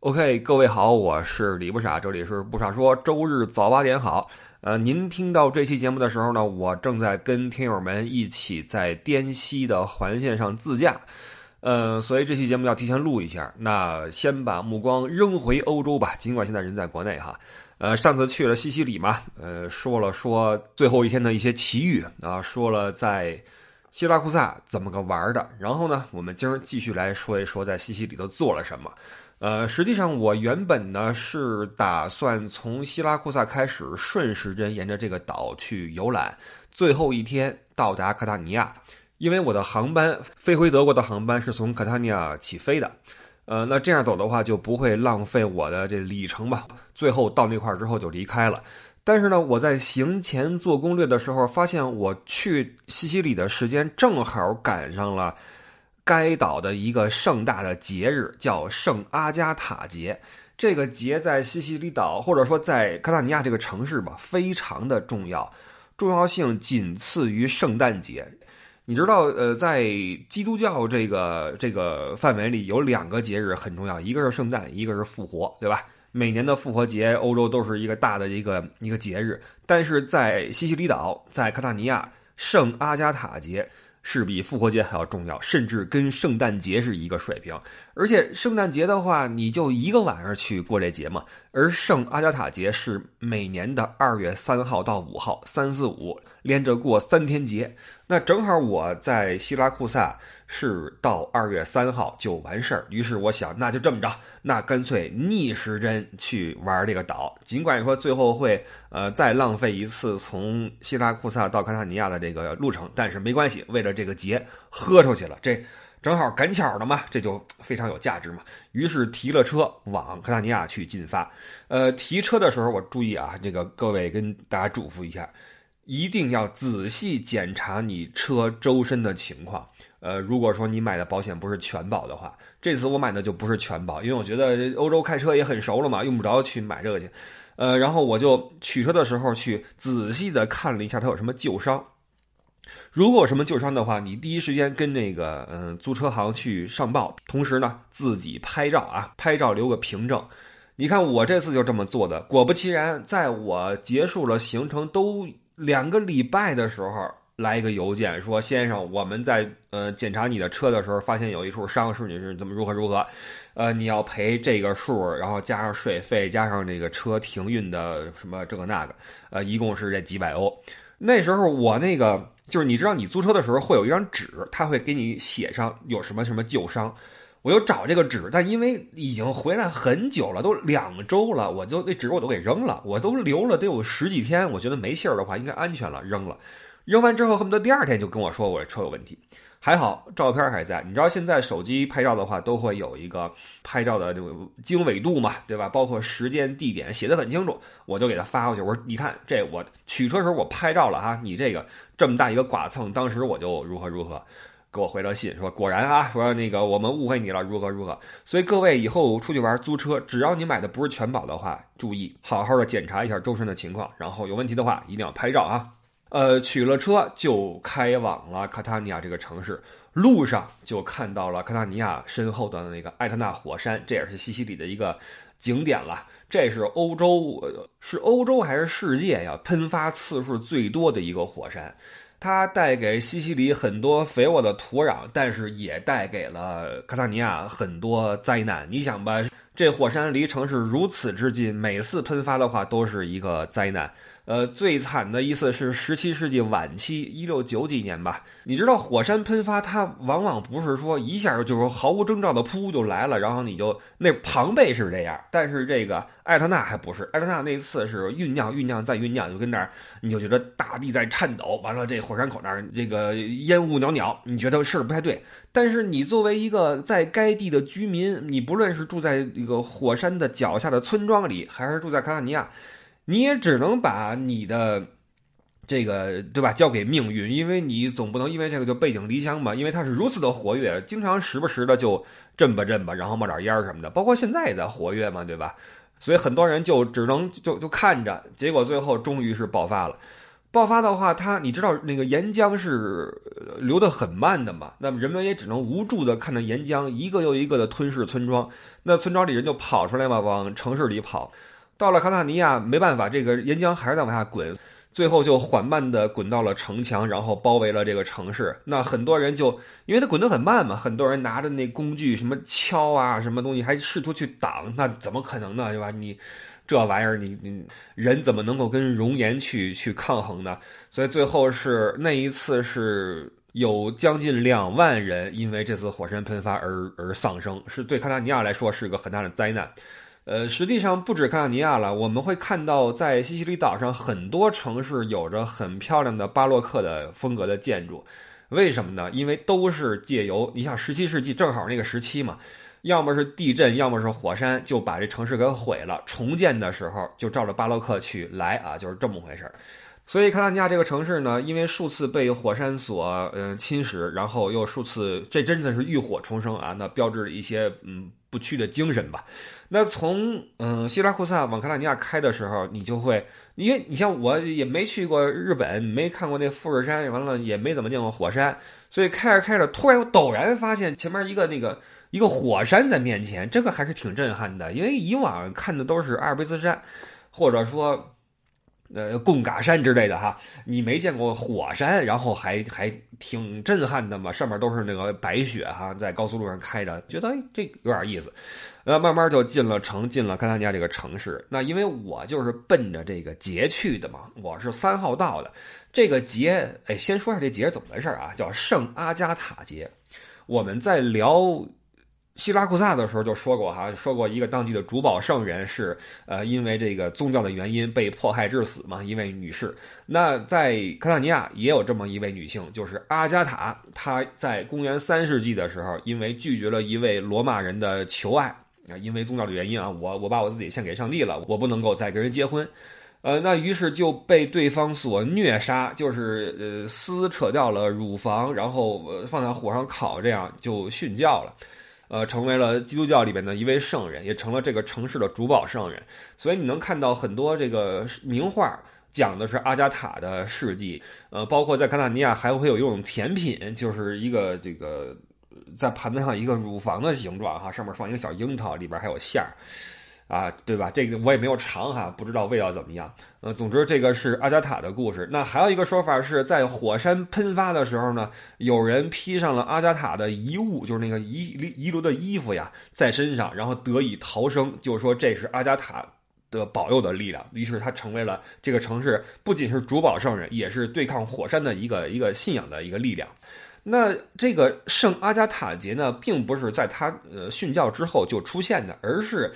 OK，各位好，我是李不傻，这里是不傻说，周日早八点好。呃，您听到这期节目的时候呢，我正在跟听友们一起在滇西的环线上自驾，呃，所以这期节目要提前录一下。那先把目光扔回欧洲吧，尽管现在人在国内哈。呃，上次去了西西里嘛，呃，说了说最后一天的一些奇遇啊，说了在希拉库萨怎么个玩的，然后呢，我们今儿继续来说一说在西西里头做了什么。呃，实际上我原本呢是打算从希拉库萨开始顺时针沿着这个岛去游览，最后一天到达卡塔尼亚，因为我的航班飞回德国的航班是从卡塔尼亚起飞的。呃，那这样走的话就不会浪费我的这里程吧？最后到那块儿之后就离开了。但是呢，我在行前做攻略的时候，发现我去西西里的时间正好赶上了该岛的一个盛大的节日，叫圣阿加塔节。这个节在西西里岛或者说在卡塔尼亚这个城市吧，非常的重要，重要性仅次于圣诞节。你知道，呃，在基督教这个这个范围里，有两个节日很重要，一个是圣诞，一个是复活，对吧？每年的复活节，欧洲都是一个大的一个一个节日。但是在西西里岛，在卡塔尼亚，圣阿加塔节是比复活节还要重要，甚至跟圣诞节是一个水平。而且圣诞节的话，你就一个晚上去过这节嘛，而圣阿加塔节是每年的二月三号到五号，三四五连着过三天节。那正好我在希拉库萨是到二月三号就完事儿，于是我想那就这么着，那干脆逆时针去玩这个岛。尽管说最后会呃再浪费一次从希拉库萨到卡塔尼亚的这个路程，但是没关系，为了这个节喝出去了，这正好赶巧了嘛，这就非常有价值嘛。于是提了车往卡塔尼亚去进发。呃，提车的时候我注意啊，这个各位跟大家嘱咐一下。一定要仔细检查你车周身的情况。呃，如果说你买的保险不是全保的话，这次我买的就不是全保，因为我觉得欧洲开车也很熟了嘛，用不着去买这个去。呃，然后我就取车的时候去仔细的看了一下它有什么旧伤。如果有什么旧伤的话，你第一时间跟那个嗯租车行去上报，同时呢自己拍照啊，拍照留个凭证。你看我这次就这么做的，果不其然，在我结束了行程都。两个礼拜的时候来一个邮件说：“先生，我们在呃检查你的车的时候，发现有一处伤势，你是怎么如何如何？呃，你要赔这个数，然后加上税费，加上这个车停运的什么这个那个，呃，一共是这几百欧。那时候我那个就是你知道，你租车的时候会有一张纸，他会给你写上有什么什么旧伤。我又找这个纸，但因为已经回来很久了，都两周了，我就那纸我都给扔了，我都留了得有十几天，我觉得没信儿的话应该安全了，扔了。扔完之后，恨不得第二天就跟我说我这车有问题。还好照片还在，你知道现在手机拍照的话都会有一个拍照的这个经纬度嘛，对吧？包括时间、地点写的很清楚，我就给他发过去。我说你看这我取车时候我拍照了哈，你这个这么大一个剐蹭，当时我就如何如何。给我回了信说，果然啊，说那个我们误会你了，如何如何。所以各位以后出去玩租车，只要你买的不是全保的话，注意好好的检查一下周身的情况，然后有问题的话一定要拍照啊。呃，取了车就开往了卡塔尼亚这个城市，路上就看到了卡塔尼亚身后的那个艾特纳火山，这也是西西里的一个景点了。这是欧洲，是欧洲还是世界呀？喷发次数最多的一个火山。它带给西西里很多肥沃的土壤，但是也带给了卡塔尼亚很多灾难。你想吧，这火山离城市如此之近，每次喷发的话都是一个灾难。呃，最惨的一次是十七世纪晚期，一六九几年吧。你知道火山喷发，它往往不是说一下就是说毫无征兆的噗就来了，然后你就那庞贝是这样，但是这个艾特纳还不是。艾特纳那次是酝酿、酝酿再酝酿，就跟那儿，你就觉得大地在颤抖。完了，这火山口那儿这个烟雾袅袅，你觉得事儿不太对。但是你作为一个在该地的居民，你不论是住在一个火山的脚下的村庄里，还是住在卡塔尼亚。你也只能把你的这个对吧交给命运，因为你总不能因为这个就背井离乡吧？因为它是如此的活跃，经常时不时的就震吧震吧，然后冒点烟什么的。包括现在也在活跃嘛，对吧？所以很多人就只能就就看着，结果最后终于是爆发了。爆发的话，它你知道那个岩浆是流得很慢的嘛？那么人们也只能无助的看着岩浆一个又一个的吞噬村庄。那村庄里人就跑出来嘛，往城市里跑。到了卡塔尼亚，没办法，这个岩浆还是在往下滚，最后就缓慢的滚到了城墙，然后包围了这个城市。那很多人就因为它滚得很慢嘛，很多人拿着那工具，什么锹啊，什么东西，还试图去挡。那怎么可能呢？对吧？你。这玩意儿，你你人怎么能够跟熔岩去去抗衡呢？所以最后是那一次是有将近两万人因为这次火山喷发而而丧生，是对卡塔尼亚来说是个很大的灾难。呃，实际上不止卡塔尼亚了，我们会看到在西西里岛上很多城市有着很漂亮的巴洛克的风格的建筑，为什么呢？因为都是借由你像十七世纪正好那个时期嘛。要么是地震，要么是火山，就把这城市给毁了。重建的时候就照着巴洛克去来啊，就是这么回事儿。所以卡塔尼亚这个城市呢，因为数次被火山所嗯侵蚀，然后又数次，这真的是浴火重生啊！那标志着一些嗯不屈的精神吧。那从嗯希拉库萨往卡塔尼亚开的时候，你就会，因为你像我也没去过日本，没看过那富士山，完了也没怎么见过火山，所以开着开着，突然陡然发现前面一个那个。一个火山在面前，这个还是挺震撼的。因为以往看的都是阿尔卑斯山，或者说，呃，贡嘎山之类的哈，你没见过火山，然后还还挺震撼的嘛。上面都是那个白雪哈，在高速路上开着，觉得这有点意思。呃，慢慢就进了城，进了卡塔尼亚这个城市。那因为我就是奔着这个节去的嘛，我是三号到的。这个节，哎，先说下这节怎么回事啊？叫圣阿加塔节。我们在聊。希拉库萨的时候就说过哈，说过一个当地的主保圣人是呃因为这个宗教的原因被迫害致死嘛，一位女士。那在卡塔尼亚也有这么一位女性，就是阿加塔。她在公元三世纪的时候，因为拒绝了一位罗马人的求爱啊，因为宗教的原因啊，我我把我自己献给上帝了，我不能够再跟人结婚，呃，那于是就被对方所虐杀，就是呃撕扯掉了乳房，然后放在火上烤，这样就殉教了。呃，成为了基督教里边的一位圣人，也成了这个城市的主保圣人。所以你能看到很多这个名画，讲的是阿加塔的事迹。呃，包括在卡塔尼亚还会有一种甜品，就是一个这个在盘子上一个乳房的形状哈，上面放一个小樱桃，里边还有馅儿。啊，对吧？这个我也没有尝哈，不知道味道怎么样。呃，总之这个是阿加塔的故事。那还有一个说法是在火山喷发的时候呢，有人披上了阿加塔的遗物，就是那个遗遗留的衣服呀，在身上，然后得以逃生，就是说这是阿加塔的保佑的力量。于是他成为了这个城市不仅是主保圣人，也是对抗火山的一个一个信仰的一个力量。那这个圣阿加塔节呢，并不是在他呃殉教之后就出现的，而是。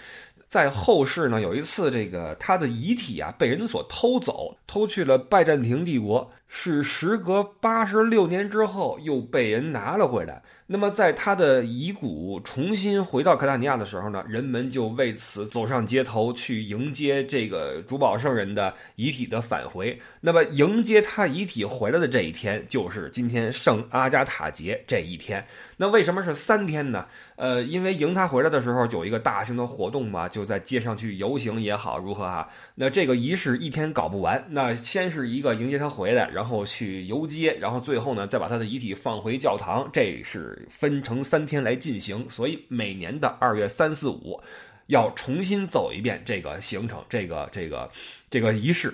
在后世呢，有一次这个他的遗体啊被人所偷走，偷去了拜占庭帝国，是时隔八十六年之后又被人拿了回来。那么，在他的遗骨重新回到克塔尼亚的时候呢，人们就为此走上街头去迎接这个珠宝圣人的遗体的返回。那么，迎接他遗体回来的这一天，就是今天圣阿加塔节这一天。那为什么是三天呢？呃，因为迎他回来的时候有一个大型的活动嘛，就在街上去游行也好，如何哈？那这个仪式一天搞不完。那先是一个迎接他回来，然后去游街，然后最后呢，再把他的遗体放回教堂。这是。分成三天来进行，所以每年的二月三四五要重新走一遍这个行程，这个这个这个仪式。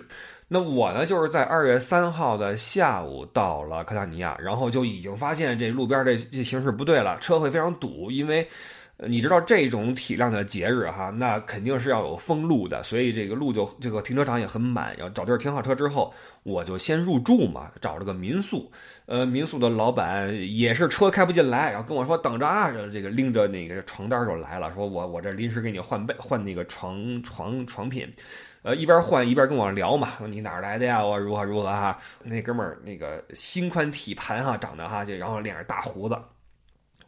那我呢，就是在二月三号的下午到了卡塔尼亚，然后就已经发现这路边这这形势不对了，车会非常堵，因为。你知道这种体量的节日哈，那肯定是要有封路的，所以这个路就这个停车场也很满。要找地儿停好车之后，我就先入住嘛，找了个民宿。呃，民宿的老板也是车开不进来，然后跟我说等着啊，这个拎着那个床单就来了，说我我这临时给你换被换那个床床床品。呃，一边换一边跟我聊嘛，说你哪儿来的呀？我如何如何哈？那哥们儿那个心宽体盘哈，长得哈就然后脸上大胡子。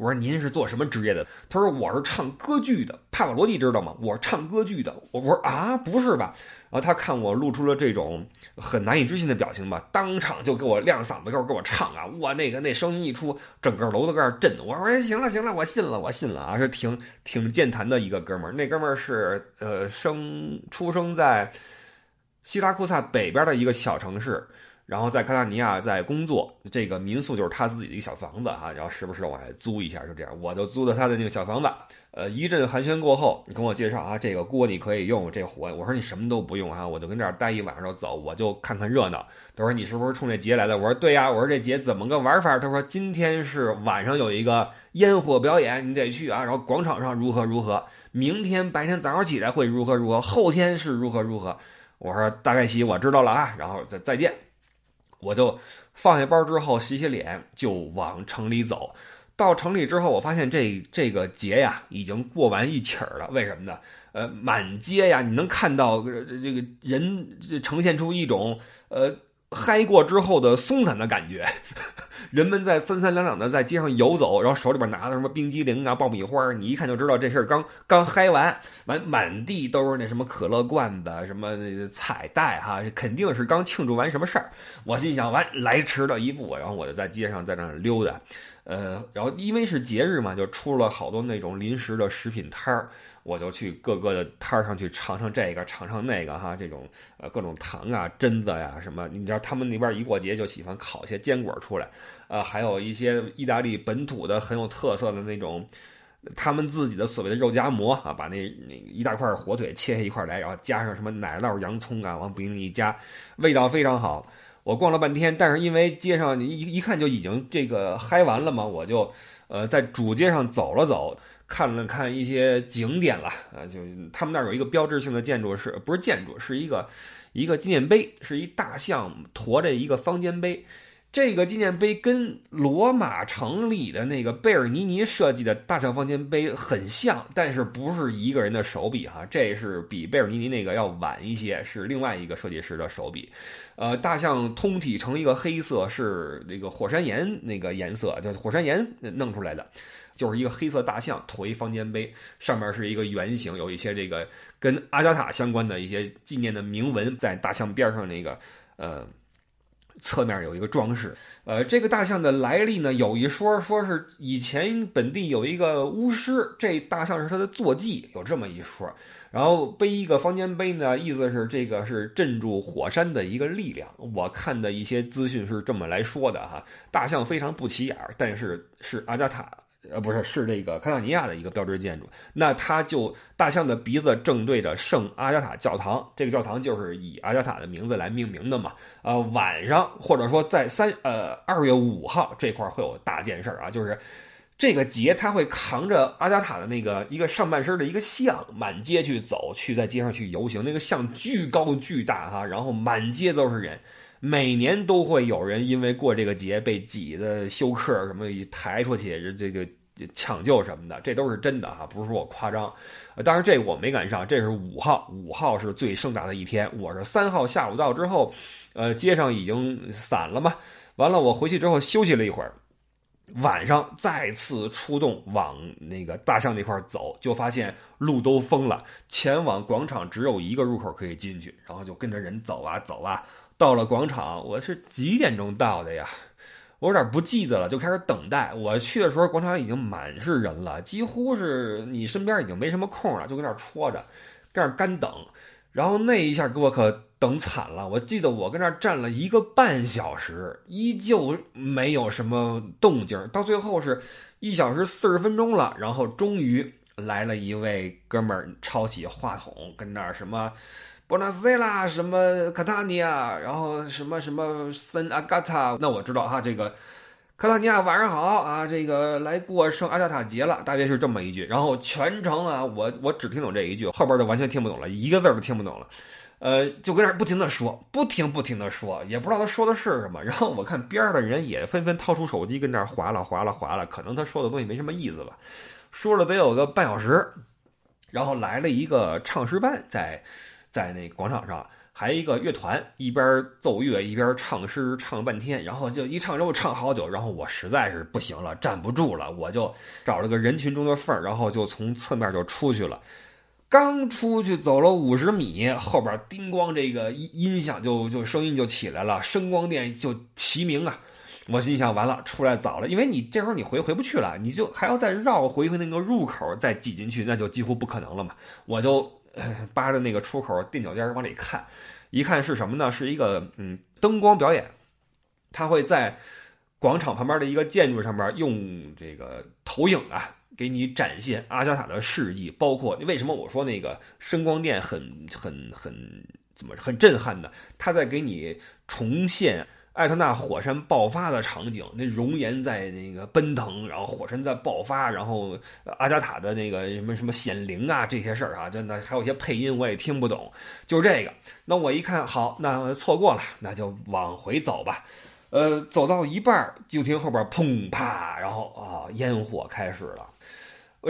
我说您是做什么职业的？他说我是唱歌剧的。帕瓦罗蒂知道吗？我是唱歌剧的。我我说啊，不是吧？然后他看我露出了这种很难以置信的表情吧，当场就给我亮嗓子，给我给我唱啊！哇，那个那声音一出，整个楼都在那震。我说行了行了，我信了我信了啊，是挺挺健谈的一个哥们儿。那哥们儿是呃生出生在希拉库萨北边的一个小城市。然后在卡塔尼亚在工作，这个民宿就是他自己的一个小房子啊，然后时不时往外租一下，就这样，我就租的他的那个小房子。呃，一阵寒暄过后，跟我介绍啊，这个锅你可以用，这火，我说你什么都不用啊，我就跟这儿待一晚上就走，我就看看热闹。他说你是不是冲这节来的？我说对呀，我说这节怎么个玩法？他说今天是晚上有一个烟火表演，你得去啊，然后广场上如何如何，明天白天早上起来会如何如何，后天是如何如何。我说大概齐，我知道了啊，然后再再见。我就放下包之后洗洗脸，就往城里走。到城里之后，我发现这这个节呀已经过完一起儿了。为什么呢？呃，满街呀，你能看到这个人呈现出一种呃嗨过之后的松散的感觉。人们在三三两两的在街上游走，然后手里边拿的什么冰激凌啊、爆米花，你一看就知道这事儿刚刚嗨完，完满地都是那什么可乐罐子、什么彩带哈，肯定是刚庆祝完什么事儿。我心想，完来迟了一步，然后我就在街上在那溜达，呃，然后因为是节日嘛，就出了好多那种临时的食品摊儿。我就去各个的摊儿上去尝尝这个，尝尝那个哈，这种呃各种糖啊、榛子呀什么，你知道他们那边一过节就喜欢烤一些坚果出来，呃，还有一些意大利本土的很有特色的那种，他们自己的所谓的肉夹馍啊，把那那一大块火腿切下一块来，然后加上什么奶酪、洋葱啊，往饼里一夹，味道非常好。我逛了半天，但是因为街上你一一看就已经这个嗨完了嘛，我就呃在主街上走了走。看了看一些景点了，啊，就他们那儿有一个标志性的建筑，是不是建筑？是一个一个纪念碑，是一大象驮着一个方尖碑。这个纪念碑跟罗马城里的那个贝尔尼尼设计的大象方尖碑很像，但是不是一个人的手笔哈，这是比贝尔尼尼那个要晚一些，是另外一个设计师的手笔。呃，大象通体呈一个黑色，是那个火山岩那个颜色，就是火山岩弄出来的。就是一个黑色大象驮一方尖碑，上面是一个圆形，有一些这个跟阿加塔相关的一些纪念的铭文，在大象边上那个呃侧面有一个装饰。呃，这个大象的来历呢，有一说说是以前本地有一个巫师，这大象是他的坐骑，有这么一说。然后背一个方尖碑呢，意思是这个是镇住火山的一个力量。我看的一些资讯是这么来说的哈。大象非常不起眼儿，但是是阿加塔。呃，不是，是这个卡塔尼亚的一个标志建筑。那它就大象的鼻子正对着圣阿加塔教堂，这个教堂就是以阿加塔的名字来命名的嘛。呃，晚上或者说在三呃二月五号这块会有大件事啊，就是这个节他会扛着阿加塔的那个一个上半身的一个像满街去走，去在街上去游行。那个像巨高巨大哈，然后满街都是人。每年都会有人因为过这个节被挤的休克，什么抬出去，这这这抢救什么的，这都是真的哈，不是说我夸张。当然这我没赶上，这是五号，五号是最盛大的一天。我是三号下午到之后，呃，街上已经散了嘛。完了，我回去之后休息了一会儿，晚上再次出动往那个大象那块走，就发现路都封了，前往广场只有一个入口可以进去，然后就跟着人走啊走啊。到了广场，我是几点钟到的呀？我有点不记得了，就开始等待。我去的时候，广场已经满是人了，几乎是你身边已经没什么空了，就跟那戳着，跟那干等。然后那一下给我可等惨了。我记得我跟那站了一个半小时，依旧没有什么动静。到最后是一小时四十分钟了，然后终于来了一位哥们儿，抄起话筒跟那儿什么。博纳斯拉，什么卡塔尼亚，然后什么什么圣阿加塔，那我知道哈，这个卡塔尼亚晚上好啊，这个来过圣阿加塔节了，大约是这么一句。然后全程啊，我我只听懂这一句，后边就完全听不懂了，一个字都听不懂了。呃，就跟那不停的说，不停不停的说，也不知道他说的是什么。然后我看边上的人也纷纷掏出手机跟那划了划了划了，可能他说的东西没什么意思吧。说了得有个半小时，然后来了一个唱诗班在。在那广场上，还一个乐团，一边奏乐一边唱诗，唱半天，然后就一唱之后唱好久，然后我实在是不行了，站不住了，我就找了个人群中的缝，然后就从侧面就出去了。刚出去走了五十米，后边叮咣，这个音音响就就声音就起来了，声光电就齐鸣啊！我心想，完了，出来早了，因为你这时候你回回不去了，你就还要再绕回回那个入口再挤进去，那就几乎不可能了嘛，我就。扒着那个出口垫脚尖往里看，一看是什么呢？是一个嗯灯光表演，他会在广场旁边的一个建筑上面用这个投影啊，给你展现阿加塔的事迹，包括为什么我说那个声光电很很很怎么很震撼呢？他在给你重现。艾特纳火山爆发的场景，那熔岩在那个奔腾，然后火山在爆发，然后阿加塔的那个什么什么显灵啊这些事儿啊，真的还有一些配音我也听不懂，就是这个。那我一看，好，那错过了，那就往回走吧。呃，走到一半就听后边砰啪，然后啊，烟火开始了。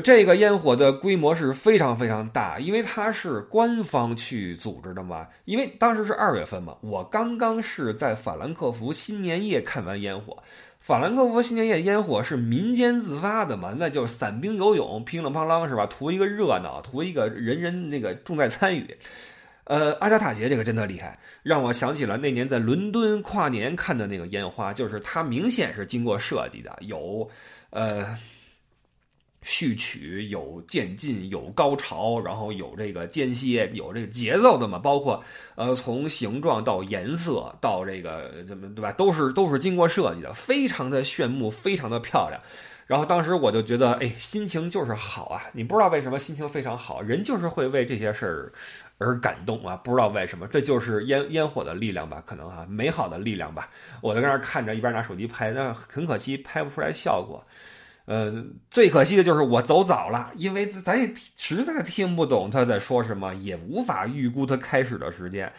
这个烟火的规模是非常非常大，因为它是官方去组织的嘛。因为当时是二月份嘛，我刚刚是在法兰克福新年夜看完烟火。法兰克福新年夜烟火是民间自发的嘛，那就是散兵游泳，乒啷乓啷是吧？图一个热闹，图一个人人那个重在参与。呃，阿加塔节这个真的厉害，让我想起了那年在伦敦跨年看的那个烟花，就是它明显是经过设计的，有呃。序曲有渐进，有高潮，然后有这个间歇，有这个节奏的嘛？包括呃，从形状到颜色到这个怎么对吧？都是都是经过设计的，非常的炫目，非常的漂亮。然后当时我就觉得，哎，心情就是好啊！你不知道为什么心情非常好，人就是会为这些事儿而感动啊！不知道为什么，这就是烟烟火的力量吧？可能哈，美好的力量吧。我就在那看着，一边拿手机拍，但很可惜拍不出来效果。呃，最可惜的就是我走早了，因为咱也实在听不懂他在说什么，也无法预估他开始的时间。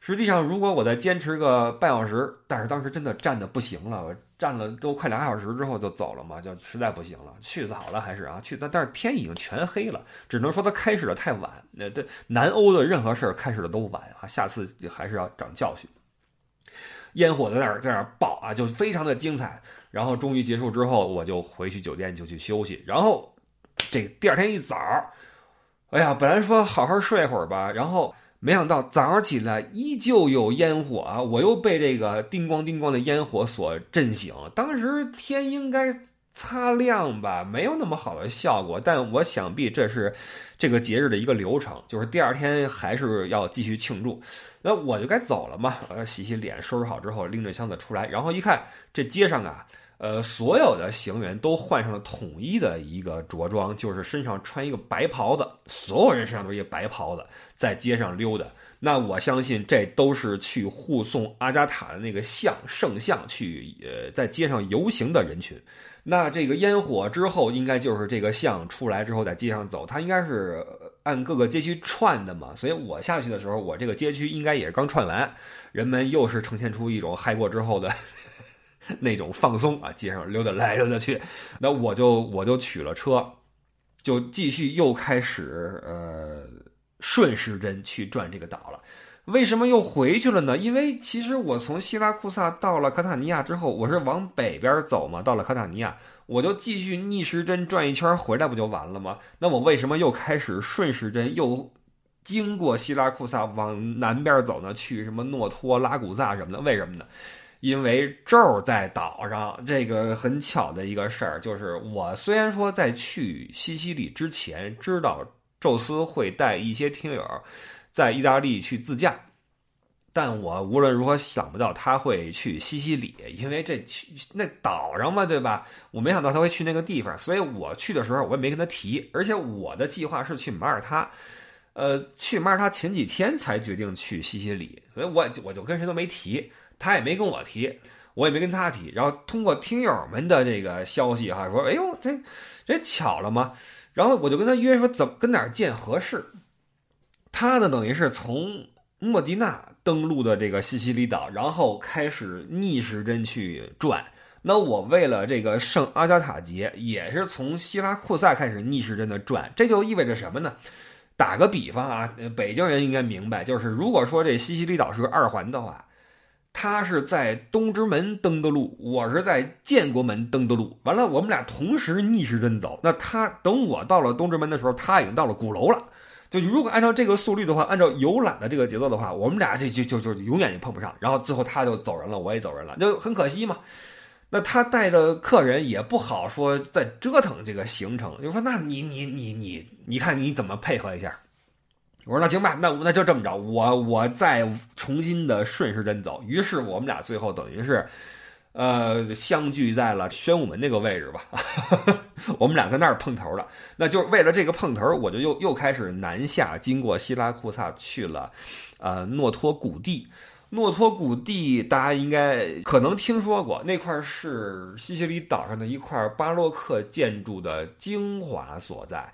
实际上，如果我再坚持个半小时，但是当时真的站的不行了，我站了都快俩小时之后就走了嘛，就实在不行了。去早了还是啊？去，但但是天已经全黑了，只能说他开始的太晚。那这南欧的任何事儿开始的都晚啊，下次还是要长教训。烟火在那儿在那儿爆啊，就非常的精彩。然后终于结束之后，我就回去酒店就去休息。然后，这第二天一早，哎呀，本来说好好睡会儿吧，然后没想到早上起来依旧有烟火啊！我又被这个叮咣叮咣的烟火所震醒。当时天应该擦亮吧，没有那么好的效果，但我想必这是这个节日的一个流程，就是第二天还是要继续庆祝。那我就该走了嘛，呃，洗洗脸，收拾好之后，拎着箱子出来，然后一看，这街上啊。呃，所有的行人都换上了统一的一个着装，就是身上穿一个白袍子，所有人身上都是一个白袍子，在街上溜达。那我相信这都是去护送阿加塔的那个像圣像去，呃，在街上游行的人群。那这个烟火之后，应该就是这个像出来之后在街上走，它应该是按各个街区串的嘛。所以我下去的时候，我这个街区应该也是刚串完，人们又是呈现出一种嗨过之后的。那种放松啊，街上溜达来溜达去，那我就我就取了车，就继续又开始呃顺时针去转这个岛了。为什么又回去了呢？因为其实我从希拉库萨到了卡塔尼亚之后，我是往北边走嘛，到了卡塔尼亚，我就继续逆时针转一圈回来不就完了吗？那我为什么又开始顺时针又经过希拉库萨往南边走呢？去什么诺托拉古萨什么的？为什么呢？因为咒在岛上，这个很巧的一个事儿，就是我虽然说在去西西里之前知道宙斯会带一些听友在意大利去自驾，但我无论如何想不到他会去西西里，因为这去那岛上嘛，对吧？我没想到他会去那个地方，所以我去的时候我也没跟他提，而且我的计划是去马耳他，呃，去马耳他前几天才决定去西西里，所以我我就跟谁都没提。他也没跟我提，我也没跟他提。然后通过听友们的这个消息哈，说哎呦这这巧了吗？然后我就跟他约说怎么跟哪儿见合适。他呢等于是从莫迪纳登陆的这个西西里岛，然后开始逆时针去转。那我为了这个圣阿加塔节，也是从希拉库萨开始逆时针的转。这就意味着什么呢？打个比方啊，北京人应该明白，就是如果说这西西里岛是个二环的话。他是在东直门登的路，我是在建国门登的路。完了，我们俩同时逆时针走。那他等我到了东直门的时候，他已经到了鼓楼了。就如果按照这个速率的话，按照游览的这个节奏的话，我们俩就就就就永远也碰不上。然后最后他就走人了，我也走人了，就很可惜嘛。那他带着客人也不好说再折腾这个行程，就说那你你你你你看你怎么配合一下？我说那行吧，那那就这么着，我我再重新的顺时针走。于是我们俩最后等于是，呃，相聚在了宣武门那个位置吧。我们俩在那儿碰头了。那就为了这个碰头，我就又又开始南下，经过希拉库萨去了，呃，诺托古地。诺托古地大家应该可能听说过，那块是西西里岛上的一块巴洛克建筑的精华所在。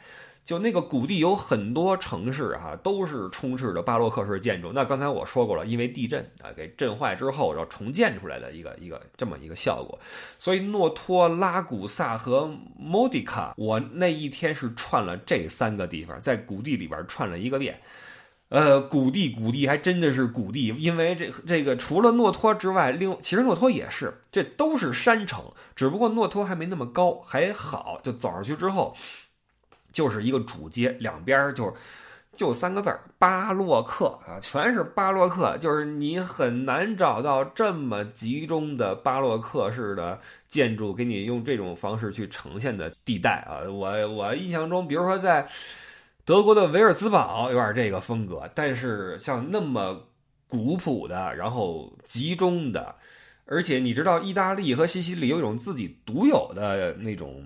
就那个谷地有很多城市哈，都是充斥着巴洛克式建筑。那刚才我说过了，因为地震啊给震坏之后，然后重建出来的一个一个这么一个效果。所以诺托、拉古萨和莫迪卡，我那一天是串了这三个地方，在谷地里边串了一个遍。呃，谷地谷地还真的是谷地，因为这这个除了诺托之外，另其实诺托也是，这都是山城，只不过诺托还没那么高，还好。就走上去之后。就是一个主街，两边就就三个字儿巴洛克啊，全是巴洛克，就是你很难找到这么集中的巴洛克式的建筑，给你用这种方式去呈现的地带啊。我我印象中，比如说在德国的维尔兹堡有点这个风格，但是像那么古朴的，然后集中的，而且你知道，意大利和西西里有一种自己独有的那种。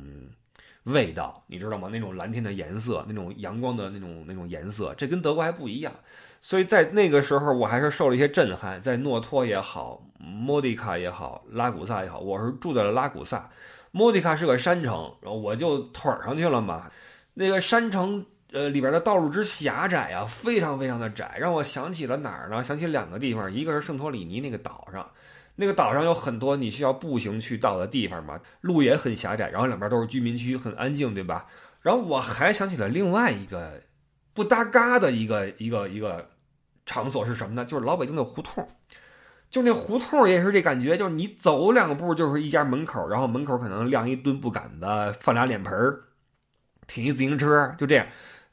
味道，你知道吗？那种蓝天的颜色，那种阳光的那种那种颜色，这跟德国还不一样。所以在那个时候，我还是受了一些震撼。在诺托也好，莫迪卡也好，拉古萨也好，我是住在了拉古萨。莫迪卡是个山城，然后我就腿上去了嘛。那个山城，呃，里边的道路之狭窄啊，非常非常的窄，让我想起了哪儿呢？想起两个地方，一个是圣托里尼那个岛上。那个岛上有很多你需要步行去到的地方嘛，路也很狭窄，然后两边都是居民区，很安静，对吧？然后我还想起了另外一个不搭嘎的一个一个一个场所是什么呢？就是老北京的胡同，就那胡同也是这感觉，就是你走两步就是一家门口，然后门口可能晾一墩布杆子，放俩脸盆儿，停一自行车，就这样。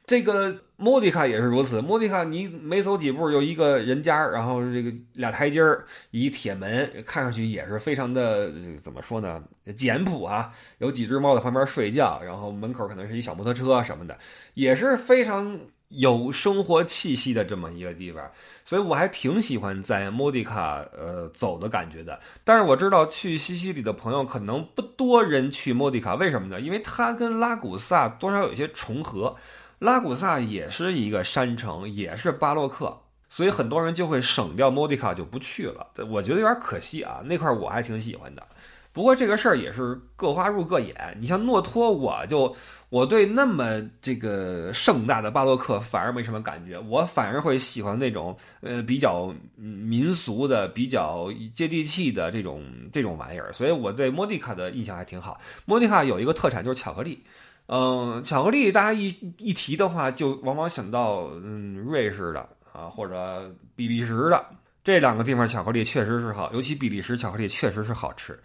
这个莫迪卡也是如此。莫迪卡，你没走几步有一个人家，然后这个俩台阶儿，一铁门，看上去也是非常的怎么说呢？简朴啊。有几只猫在旁边睡觉，然后门口可能是一小摩托车什么的，也是非常有生活气息的这么一个地方。所以我还挺喜欢在莫迪卡呃走的感觉的。但是我知道去西西里的朋友可能不多人去莫迪卡，为什么呢？因为它跟拉古萨多少有些重合。拉古萨也是一个山城，也是巴洛克，所以很多人就会省掉莫迪卡就不去了。我觉得有点可惜啊，那块我还挺喜欢的。不过这个事儿也是各花入各眼。你像诺托，我就我对那么这个盛大的巴洛克反而没什么感觉，我反而会喜欢那种呃比较民俗的、比较接地气的这种这种玩意儿。所以我对莫迪卡的印象还挺好。莫迪卡有一个特产就是巧克力。嗯，巧克力大家一一提的话，就往往想到嗯瑞士的啊，或者比利时的这两个地方巧克力确实是好，尤其比利时巧克力确实是好吃。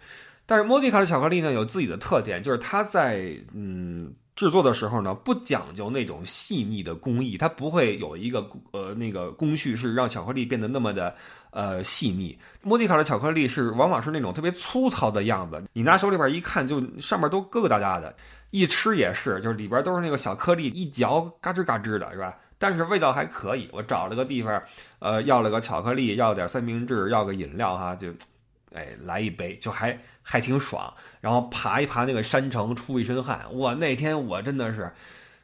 但是莫迪卡的巧克力呢，有自己的特点，就是它在嗯制作的时候呢，不讲究那种细腻的工艺，它不会有一个呃那个工序是让巧克力变得那么的呃细腻。莫迪卡的巧克力是往往是那种特别粗糙的样子，你拿手里边一看，就上面都疙疙瘩瘩的。一吃也是，就是里边都是那个小颗粒，一嚼嘎吱嘎吱的，是吧？但是味道还可以。我找了个地方，呃，要了个巧克力，要点三明治，要个饮料，哈，就，哎，来一杯，就还还挺爽。然后爬一爬那个山城，出一身汗。我，那天我真的是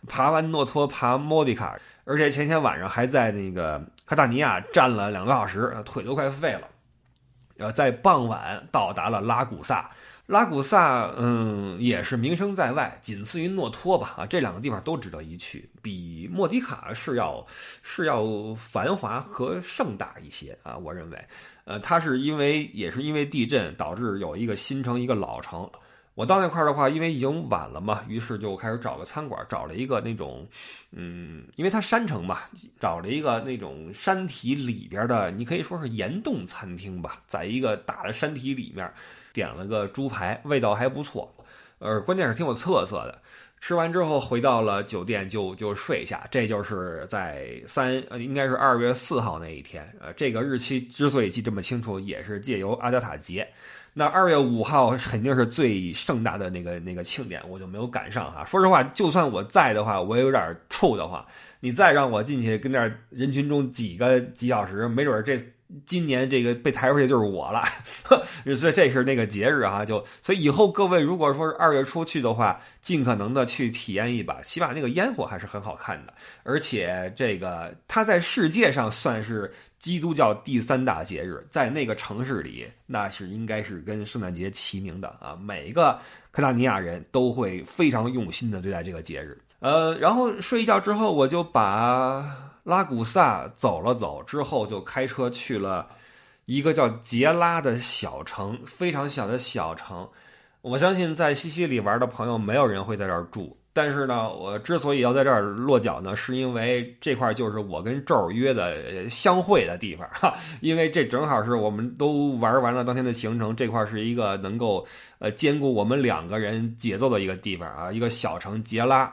爬完诺托，爬莫迪卡，而且前天晚上还在那个卡塔尼亚站了两个小时，腿都快废了。然后在傍晚到达了拉古萨。拉古萨，嗯，也是名声在外，仅次于诺托吧。啊，这两个地方都值得一去，比莫迪卡是要是要繁华和盛大一些啊。我认为，呃，它是因为也是因为地震导致有一个新城一个老城。我到那块儿的话，因为已经晚了嘛，于是就开始找个餐馆，找了一个那种，嗯，因为它山城嘛，找了一个那种山体里边的，你可以说是岩洞餐厅吧，在一个大的山体里面。点了个猪排，味道还不错，呃，关键是挺有特色的。吃完之后回到了酒店就就睡下，这就是在三呃应该是二月四号那一天，呃，这个日期之所以记这么清楚，也是借由阿加塔节。那二月五号肯定是最盛大的那个那个庆典，我就没有赶上哈。说实话，就算我在的话，我也有点怵的慌。你再让我进去跟那人群中挤个几小时，没准这。今年这个被抬出去就是我了，所以这是那个节日啊，就所以以后各位如果说是二月初去的话，尽可能的去体验一把，起码那个烟火还是很好看的，而且这个它在世界上算是基督教第三大节日，在那个城市里，那是应该是跟圣诞节齐名的啊，每一个克达尼亚人都会非常用心的对待这个节日。呃，然后睡一觉之后，我就把。拉古萨走了走之后，就开车去了一个叫杰拉的小城，非常小的小城。我相信在西西里玩的朋友，没有人会在这儿住。但是呢，我之所以要在这儿落脚呢，是因为这块就是我跟周约的相会的地方哈。因为这正好是我们都玩完了当天的行程，这块是一个能够呃兼顾我们两个人节奏的一个地方啊，一个小城杰拉。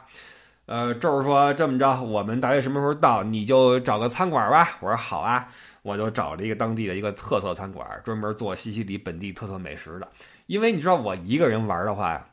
呃，就是说这么着，我们大约什么时候到？你就找个餐馆吧。我说好啊，我就找了一个当地的一个特色餐馆，专门做西西里本地特色美食的。因为你知道，我一个人玩的话呀，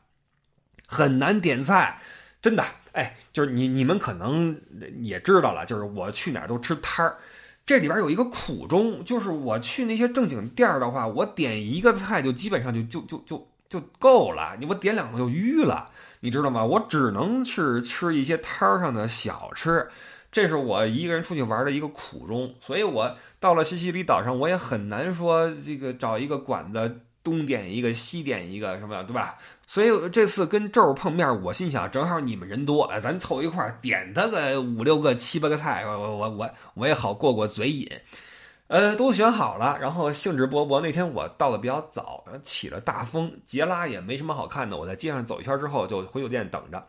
很难点菜，真的。哎，就是你你们可能也知道了，就是我去哪儿都吃摊儿，这里边有一个苦衷，就是我去那些正经店儿的话，我点一个菜就基本上就就就就就够了，你我点两个就淤了。你知道吗？我只能是吃一些摊儿上的小吃，这是我一个人出去玩的一个苦衷。所以我到了西西里岛上，我也很难说这个找一个馆子东点一个西点一个什么，对吧？所以这次跟周碰面，我心想，正好你们人多，咱凑一块儿点他个五六个、七八个菜，我我我我也好过过嘴瘾。呃，都选好了，然后兴致勃勃。那天我到的比较早，起了大风，杰拉也没什么好看的。我在街上走一圈之后，就回酒店等着。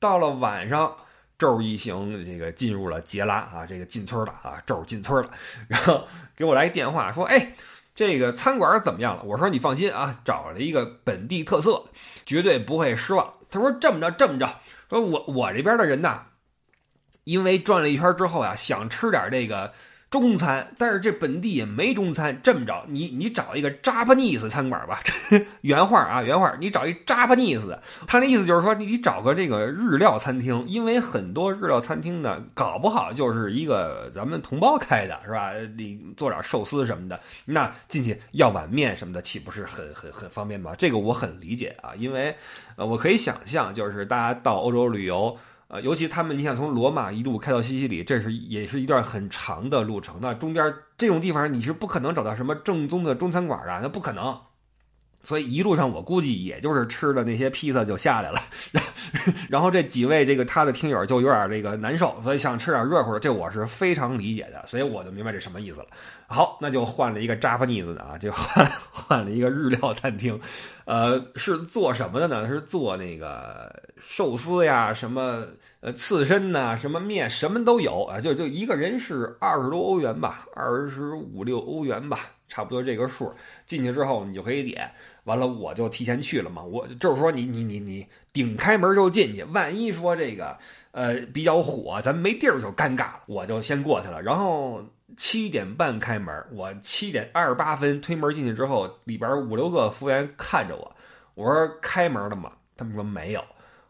到了晚上，周一行这个进入了杰拉啊，这个进村了啊，周进村了。然后给我来一电话说：“哎，这个餐馆怎么样了？”我说：“你放心啊，找了一个本地特色，绝对不会失望。”他说：“这么着，这么着，说我我这边的人呐，因为转了一圈之后呀，想吃点这个。”中餐，但是这本地也没中餐。这么着，你你找一个 Japanese 餐馆吧。原话啊，原话，你找一 Japanese。他那意思就是说，你找个这个日料餐厅，因为很多日料餐厅呢，搞不好就是一个咱们同胞开的，是吧？你做点寿司什么的，那进去要碗面什么的，岂不是很很很方便吗？这个我很理解啊，因为呃，我可以想象，就是大家到欧洲旅游。呃，尤其他们，你想从罗马一路开到西西里，这是也是一段很长的路程。那中间这种地方，你是不可能找到什么正宗的中餐馆的，那不可能。所以一路上我估计也就是吃的那些披萨就下来了，然后这几位这个他的听友就有点这个难受，所以想吃点热乎的，这我是非常理解的，所以我就明白这什么意思了。好，那就换了一个 Japanese 的啊，就换 换了一个日料餐厅，呃，是做什么的呢？是做那个寿司呀，什么呃刺身呐，什么面，什么都有啊，就就一个人是二十多欧元吧，二十五六欧元吧，差不多这个数。进去之后你就可以点。完了，我就提前去了嘛。我就是说，你你你你顶开门就进去，万一说这个呃比较火，咱没地儿就尴尬了。我就先过去了。然后七点半开门，我七点二十八分推门进去之后，里边五六个服务员看着我。我说开门了吗？他们说没有。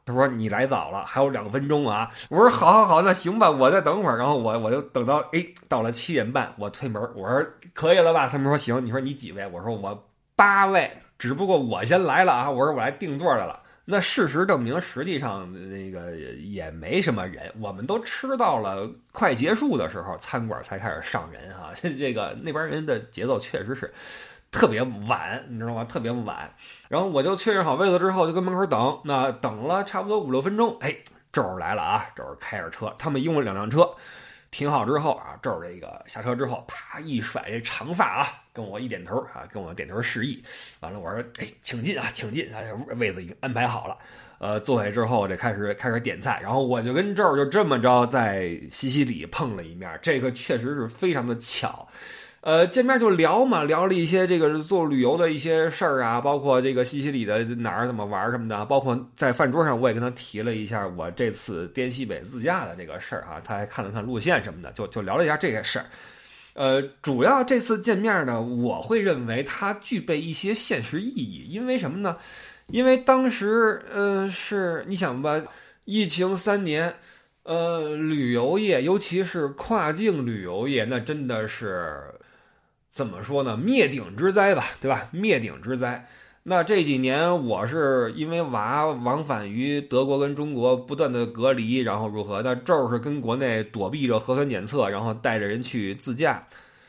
他说你来早了，还有两分钟啊。我说好好好，那行吧，我再等会儿。然后我我就等到哎到了七点半，我推门，我说可以了吧？他们说行。你说你几位？我说我八位。只不过我先来了啊！我说我来定座来了。那事实证明，实际上那个也没什么人。我们都吃到了快结束的时候，餐馆才开始上人啊。这 这个那边人的节奏确实是特别晚，你知道吗？特别晚。然后我就确认好位子之后，就跟门口等。那等了差不多五六分钟，哎，周来了啊！周开着车，他们用了两辆车。停好之后啊，这儿这个下车之后，啪一甩这长发啊，跟我一点头啊，跟我点头示意。完了，我说：“哎，请进啊，请进！啊，位子已经安排好了。”呃，坐下之后，这开始开始点菜。然后我就跟这儿就这么着在西西里碰了一面，这个确实是非常的巧。呃，见面就聊嘛，聊了一些这个做旅游的一些事儿啊，包括这个西西里的哪儿怎么玩什么的，包括在饭桌上我也跟他提了一下我这次滇西北自驾的这个事儿啊，他还看了看路线什么的，就就聊了一下这些事儿。呃，主要这次见面呢，我会认为它具备一些现实意义，因为什么呢？因为当时呃是你想吧，疫情三年，呃，旅游业尤其是跨境旅游业，那真的是。怎么说呢？灭顶之灾吧，对吧？灭顶之灾。那这几年我是因为娃往返于德国跟中国，不断的隔离，然后如何？那这儿是跟国内躲避着核酸检测，然后带着人去自驾。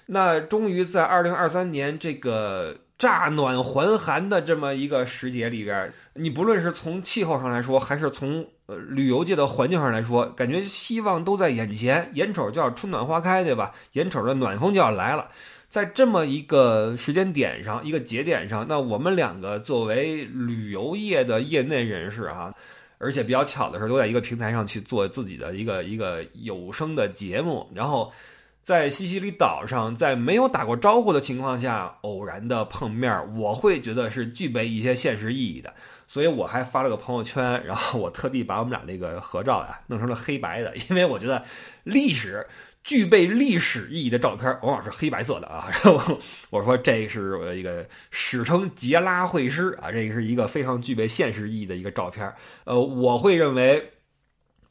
那终于在二零二三年这个乍暖还寒的这么一个时节里边，你不论是从气候上来说，还是从呃旅游界的环境上来说，感觉希望都在眼前，眼瞅就要春暖花开，对吧？眼瞅着暖风就要来了。在这么一个时间点上，一个节点上，那我们两个作为旅游业的业内人士啊，而且比较巧的是，都在一个平台上去做自己的一个一个有声的节目，然后在西西里岛上，在没有打过招呼的情况下偶然的碰面，我会觉得是具备一些现实意义的，所以我还发了个朋友圈，然后我特地把我们俩这个合照呀弄成了黑白的，因为我觉得历史。具备历史意义的照片往往是黑白色的啊。然后我说这是一个史称杰拉会师啊，这是一个非常具备现实意义的一个照片。呃，我会认为，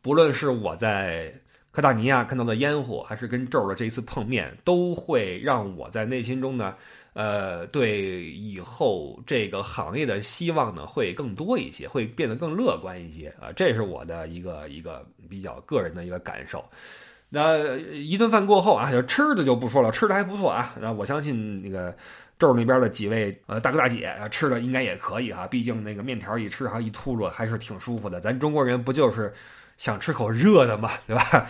不论是我在科塔尼亚看到的烟火，还是跟咒的这一次碰面，都会让我在内心中呢，呃，对以后这个行业的希望呢会更多一些，会变得更乐观一些啊。这是我的一个一个比较个人的一个感受。那一顿饭过后啊，就吃的就不说了，吃的还不错啊。那我相信那个咒那边的几位呃大哥大姐啊吃的应该也可以啊，毕竟那个面条一吃哈一秃噜还是挺舒服的。咱中国人不就是想吃口热的嘛，对吧？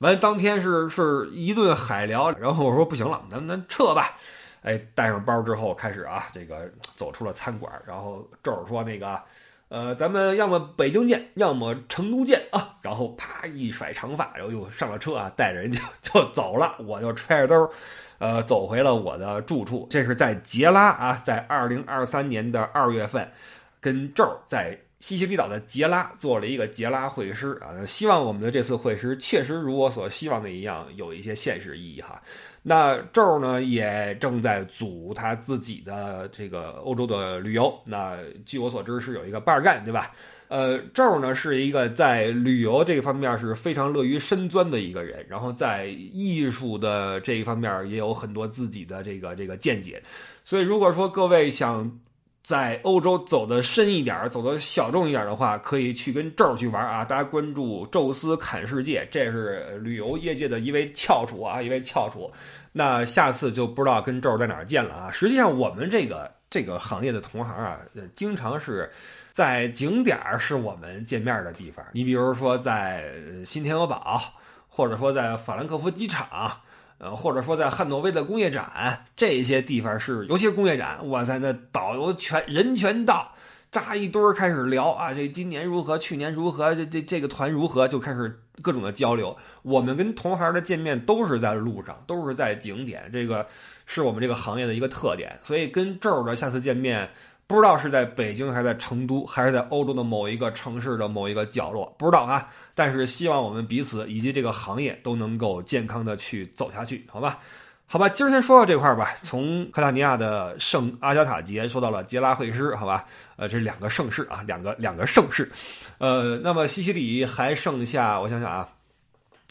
完当天是是一顿海聊，然后我说不行了，咱咱撤吧。哎，带上包之后开始啊，这个走出了餐馆，然后咒说那个。呃，咱们要么北京见，要么成都见啊！然后啪一甩长发，然后又上了车啊，带着人就就走了。我就揣着兜，呃，走回了我的住处。这是在杰拉啊，在二零二三年的二月份，跟这儿在西西里岛的杰拉做了一个杰拉会师啊。希望我们的这次会师确实如我所希望的一样，有一些现实意义哈。那咒呢也正在组他自己的这个欧洲的旅游。那据我所知是有一个伴儿干，对吧？呃，咒呢是一个在旅游这个方面是非常乐于深钻的一个人，然后在艺术的这一方面也有很多自己的这个这个见解。所以如果说各位想，在欧洲走的深一点，走的小众一点的话，可以去跟咒去玩啊！大家关注“宙斯侃世界”，这是旅游业界的一位翘楚啊，一位翘楚。那下次就不知道跟咒在哪儿见了啊！实际上，我们这个这个行业的同行啊，经常是在景点是我们见面的地方。你比如说在新天鹅堡，或者说在法兰克福机场。呃，或者说在汉诺威的工业展，这些地方是，尤其是工业展，哇塞，那导游全人全到，扎一堆儿开始聊啊，这今年如何，去年如何，这这这个团如何，就开始各种的交流。我们跟同行的见面都是在路上，都是在景点，这个是我们这个行业的一个特点。所以跟这儿的下次见面。不知道是在北京还是在成都，还是在欧洲的某一个城市的某一个角落，不知道啊。但是希望我们彼此以及这个行业都能够健康的去走下去，好吧？好吧，今儿先说到这块儿吧。从克塔尼亚的圣阿加塔节说到了杰拉会师，好吧？呃，这两个盛世啊，两个两个盛世。呃，那么西西里还剩下，我想想啊，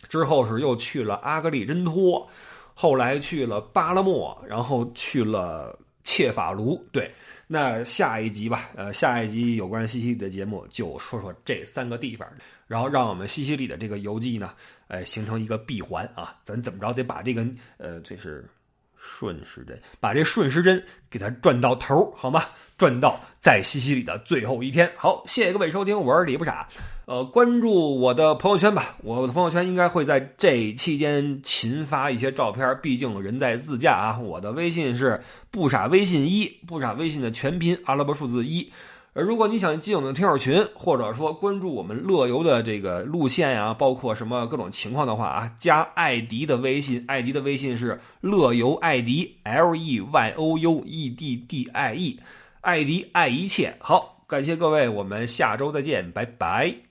之后是又去了阿格里真托，后来去了巴拉莫，然后去了切法卢，对。那下一集吧，呃，下一集有关西西里的节目就说说这三个地方，然后让我们西西里的这个游记呢，呃，形成一个闭环啊，咱怎么着得把这个，呃，这是。顺时针，把这顺时针给它转到头，好吗？转到在西西里的最后一天。好，谢谢各位收听，我是李不傻。呃，关注我的朋友圈吧，我的朋友圈应该会在这期间勤发一些照片，毕竟人在自驾啊。我的微信是不傻微信一，不傻微信的全拼阿拉伯数字一。而如果你想进我们的听友群，或者说关注我们乐游的这个路线呀，包括什么各种情况的话啊，加艾迪的微信，艾迪的微信是乐游艾迪，L E Y O U E D D I E，艾迪爱一切。好，感谢各位，我们下周再见，拜拜。